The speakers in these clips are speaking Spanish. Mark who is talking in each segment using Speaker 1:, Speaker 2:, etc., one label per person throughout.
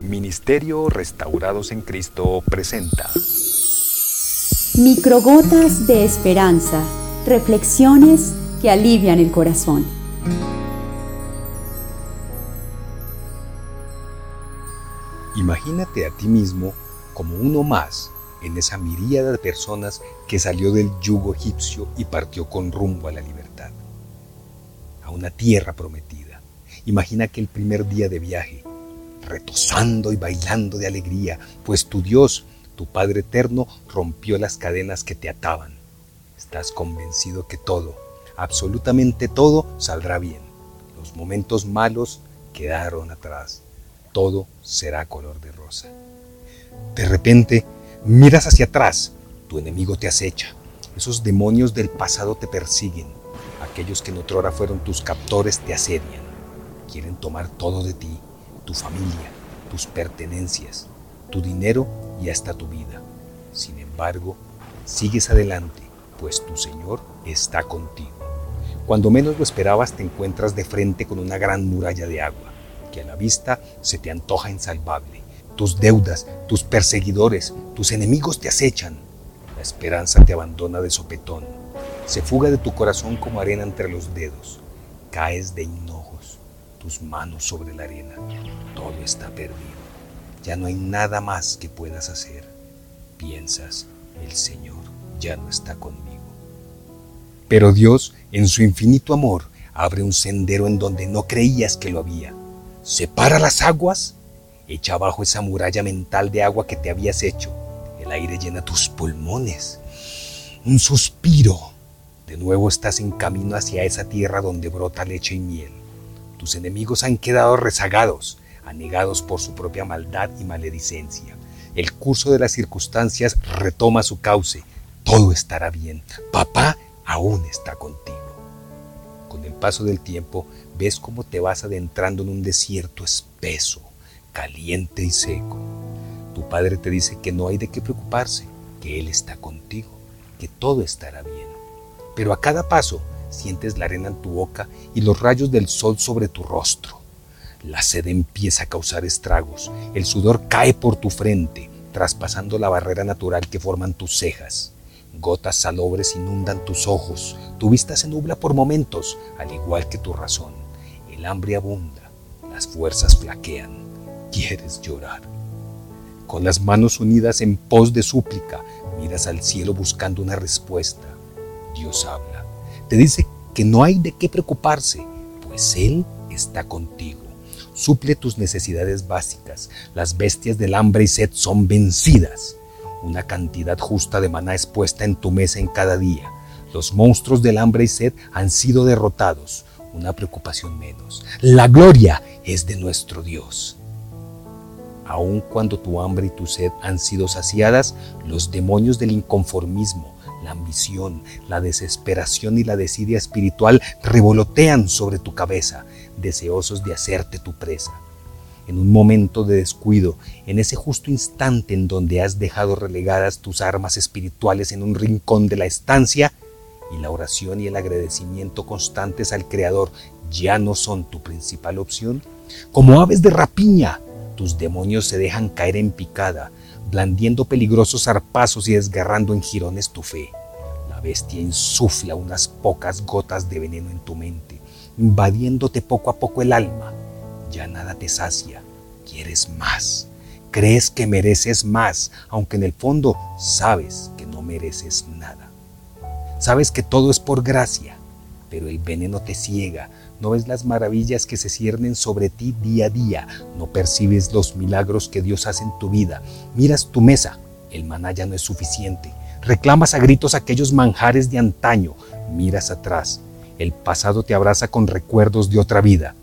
Speaker 1: Ministerio Restaurados en Cristo presenta
Speaker 2: Microgotas de Esperanza, reflexiones que alivian el corazón.
Speaker 1: Imagínate a ti mismo como uno más en esa miríada de personas que salió del yugo egipcio y partió con rumbo a la libertad, a una tierra prometida. Imagina que el primer día de viaje, retozando y bailando de alegría, pues tu Dios, tu Padre eterno, rompió las cadenas que te ataban. Estás convencido que todo, absolutamente todo, saldrá bien. Los momentos malos quedaron atrás. Todo será color de rosa. De repente, miras hacia atrás. Tu enemigo te acecha. Esos demonios del pasado te persiguen. Aquellos que en otrora fueron tus captores te asedian. Quieren tomar todo de ti tu familia, tus pertenencias, tu dinero y hasta tu vida. Sin embargo, sigues adelante, pues tu Señor está contigo. Cuando menos lo esperabas te encuentras de frente con una gran muralla de agua, que a la vista se te antoja insalvable. Tus deudas, tus perseguidores, tus enemigos te acechan. La esperanza te abandona de sopetón. Se fuga de tu corazón como arena entre los dedos. Caes de hinojos tus manos sobre la arena. Todo está perdido. Ya no hay nada más que puedas hacer. Piensas, el Señor ya no está conmigo. Pero Dios, en su infinito amor, abre un sendero en donde no creías que lo había. Separa las aguas, echa abajo esa muralla mental de agua que te habías hecho. El aire llena tus pulmones. Un suspiro. De nuevo estás en camino hacia esa tierra donde brota leche y miel. Tus enemigos han quedado rezagados, anegados por su propia maldad y maledicencia. El curso de las circunstancias retoma su cauce. Todo estará bien. Papá aún está contigo. Con el paso del tiempo ves cómo te vas adentrando en un desierto espeso, caliente y seco. Tu padre te dice que no hay de qué preocuparse, que Él está contigo, que todo estará bien. Pero a cada paso sientes la arena en tu boca y los rayos del sol sobre tu rostro. La sed empieza a causar estragos, el sudor cae por tu frente, traspasando la barrera natural que forman tus cejas. Gotas salobres inundan tus ojos, tu vista se nubla por momentos, al igual que tu razón. El hambre abunda, las fuerzas flaquean, quieres llorar. Con las manos unidas en pos de súplica, miras al cielo buscando una respuesta. Dios habla te dice que no hay de qué preocuparse, pues Él está contigo. Suple tus necesidades básicas. Las bestias del hambre y sed son vencidas. Una cantidad justa de maná es puesta en tu mesa en cada día. Los monstruos del hambre y sed han sido derrotados. Una preocupación menos. La gloria es de nuestro Dios. Aun cuando tu hambre y tu sed han sido saciadas, los demonios del inconformismo, ambición, la desesperación y la desidia espiritual revolotean sobre tu cabeza, deseosos de hacerte tu presa. En un momento de descuido, en ese justo instante en donde has dejado relegadas tus armas espirituales en un rincón de la estancia, y la oración y el agradecimiento constantes al Creador ya no son tu principal opción, como aves de rapiña, tus demonios se dejan caer en picada, blandiendo peligrosos zarpazos y desgarrando en jirones tu fe. Bestia insufla unas pocas gotas de veneno en tu mente, invadiéndote poco a poco el alma. Ya nada te sacia, quieres más. Crees que mereces más, aunque en el fondo sabes que no mereces nada. Sabes que todo es por gracia, pero el veneno te ciega, no ves las maravillas que se ciernen sobre ti día a día, no percibes los milagros que Dios hace en tu vida, miras tu mesa, el maná ya no es suficiente, reclamas a gritos aquellos manjares de antaño, miras atrás, el pasado te abraza con recuerdos de otra vida,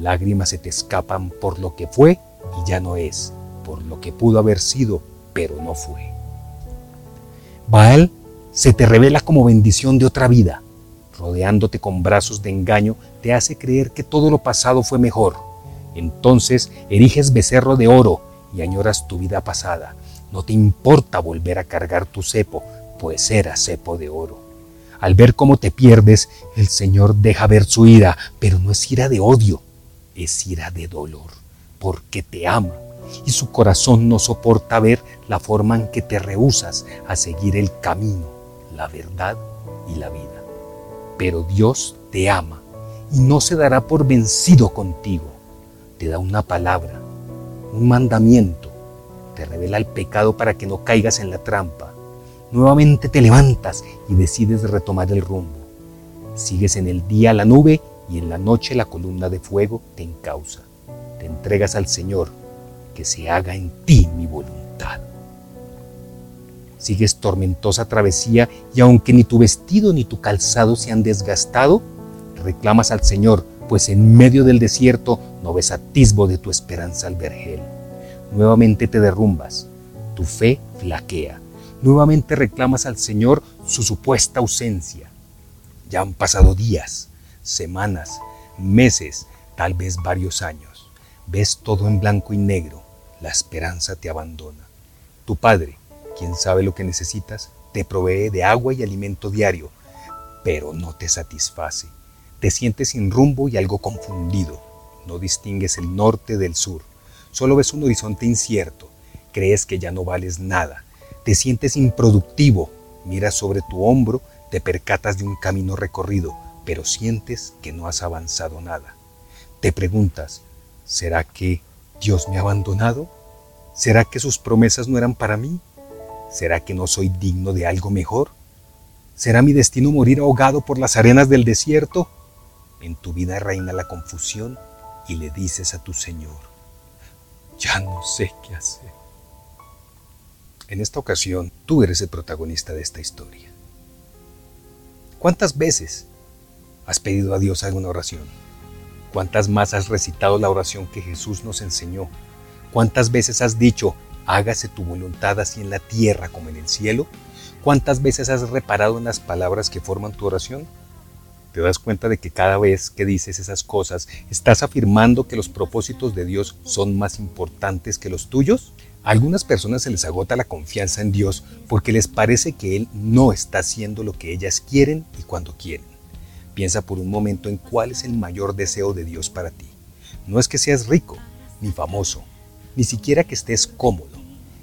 Speaker 1: lágrimas se te escapan por lo que fue y ya no es, por lo que pudo haber sido, pero no fue. Baal se te revela como bendición de otra vida, rodeándote con brazos de engaño, te hace creer que todo lo pasado fue mejor. Entonces eriges becerro de oro y añoras tu vida pasada. No te importa volver a cargar tu cepo, pues era cepo de oro. Al ver cómo te pierdes, el Señor deja ver su ira, pero no es ira de odio, es ira de dolor, porque te ama. y su corazón no soporta ver la forma en que te rehusas a seguir el camino, la verdad y la vida. Pero Dios te ama y no se dará por vencido contigo. Te da una palabra, un mandamiento, te revela el pecado para que no caigas en la trampa. Nuevamente te levantas y decides retomar el rumbo. Sigues en el día la nube y en la noche la columna de fuego te encausa. Te entregas al Señor, que se haga en ti mi voluntad. Sigues tormentosa travesía y aunque ni tu vestido ni tu calzado se han desgastado, reclamas al Señor, pues en medio del desierto no ves atisbo de tu esperanza al vergel. Nuevamente te derrumbas, tu fe flaquea. Nuevamente reclamas al Señor su supuesta ausencia. Ya han pasado días, semanas, meses, tal vez varios años. Ves todo en blanco y negro. La esperanza te abandona. Tu Padre, quien sabe lo que necesitas, te provee de agua y alimento diario, pero no te satisface. Te sientes sin rumbo y algo confundido. No distingues el norte del sur. Solo ves un horizonte incierto. Crees que ya no vales nada. Te sientes improductivo. Miras sobre tu hombro, te percatas de un camino recorrido, pero sientes que no has avanzado nada. Te preguntas, ¿será que Dios me ha abandonado? ¿Será que sus promesas no eran para mí? ¿Será que no soy digno de algo mejor? ¿Será mi destino morir ahogado por las arenas del desierto? En tu vida reina la confusión y le dices a tu Señor, ya no sé qué hacer. En esta ocasión, tú eres el protagonista de esta historia. ¿Cuántas veces ¿Has pedido a Dios alguna oración? ¿Cuántas más has recitado la oración que Jesús nos enseñó? ¿Cuántas veces has dicho, hágase tu voluntad así en la tierra como en el cielo? ¿Cuántas veces has reparado en las palabras que forman tu oración? ¿Te das cuenta de que cada vez que dices esas cosas estás afirmando que los propósitos de Dios son más importantes que los tuyos? A algunas personas se les agota la confianza en Dios porque les parece que Él no está haciendo lo que ellas quieren y cuando quieren. Piensa por un momento en cuál es el mayor deseo de Dios para ti. No es que seas rico, ni famoso, ni siquiera que estés cómodo.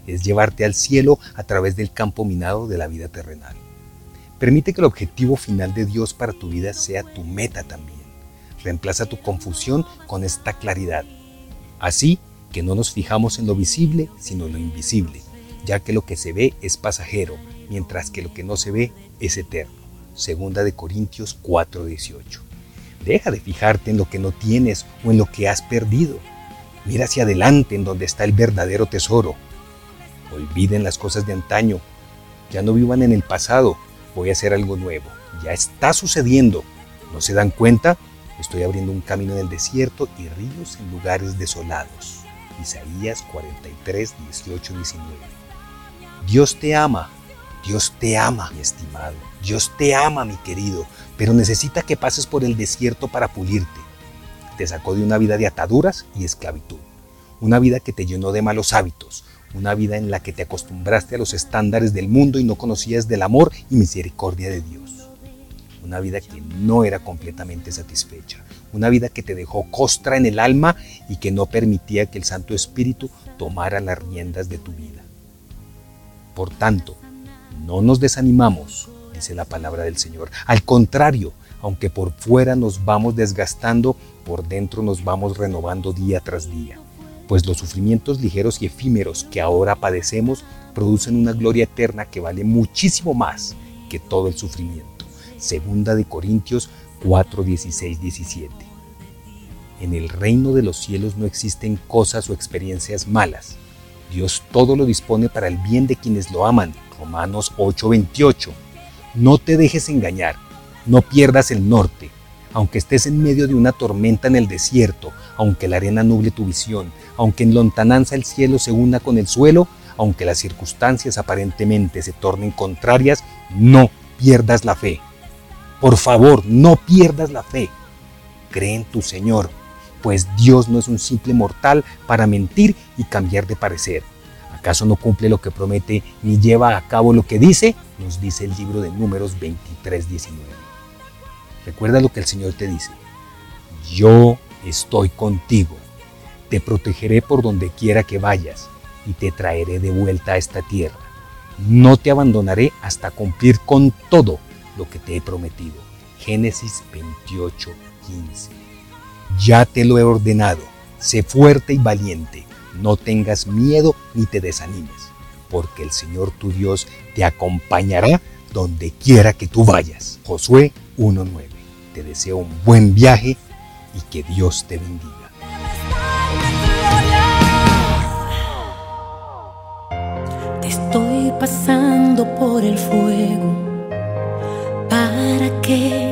Speaker 1: Es llevarte al cielo a través del campo minado de la vida terrenal. Permite que el objetivo final de Dios para tu vida sea tu meta también. Reemplaza tu confusión con esta claridad. Así que no nos fijamos en lo visible, sino en lo invisible, ya que lo que se ve es pasajero, mientras que lo que no se ve es eterno. Segunda de Corintios 4:18. Deja de fijarte en lo que no tienes o en lo que has perdido. Mira hacia adelante en donde está el verdadero tesoro. Olviden las cosas de antaño. Ya no vivan en el pasado. Voy a hacer algo nuevo. Ya está sucediendo. ¿No se dan cuenta? Estoy abriendo un camino en el desierto y ríos en lugares desolados. Isaías 43, 18, 19. Dios te ama Dios te ama, mi estimado. Dios te ama, mi querido, pero necesita que pases por el desierto para pulirte. Te sacó de una vida de ataduras y esclavitud, una vida que te llenó de malos hábitos, una vida en la que te acostumbraste a los estándares del mundo y no conocías del amor y misericordia de Dios. Una vida que no era completamente satisfecha, una vida que te dejó costra en el alma y que no permitía que el Santo Espíritu tomara las riendas de tu vida. Por tanto, no nos desanimamos, dice la palabra del Señor. Al contrario, aunque por fuera nos vamos desgastando, por dentro nos vamos renovando día tras día. Pues los sufrimientos ligeros y efímeros que ahora padecemos producen una gloria eterna que vale muchísimo más que todo el sufrimiento. Segunda de Corintios 4, 16, 17. En el reino de los cielos no existen cosas o experiencias malas. Dios todo lo dispone para el bien de quienes lo aman Romanos 8:28. No te dejes engañar, no pierdas el norte, aunque estés en medio de una tormenta en el desierto, aunque la arena nuble tu visión, aunque en lontananza el cielo se una con el suelo, aunque las circunstancias aparentemente se tornen contrarias, no pierdas la fe. Por favor, no pierdas la fe. Cree en tu Señor, pues Dios no es un simple mortal para mentir y cambiar de parecer. ¿Acaso no cumple lo que promete ni lleva a cabo lo que dice? Nos dice el libro de Números 23, 19. Recuerda lo que el Señor te dice. Yo estoy contigo. te protegeré por donde quiera que vayas y te traeré de vuelta a esta tierra. No te abandonaré hasta cumplir con todo lo que te he prometido. Génesis 28, 15. Ya te lo he ordenado, sé fuerte y valiente, no tengas miedo ni te desanimes, porque el Señor tu Dios te acompañará donde quiera que tú vayas. Josué 1.9. Te deseo un buen viaje y que Dios te bendiga.
Speaker 3: Te estoy pasando por el fuego para que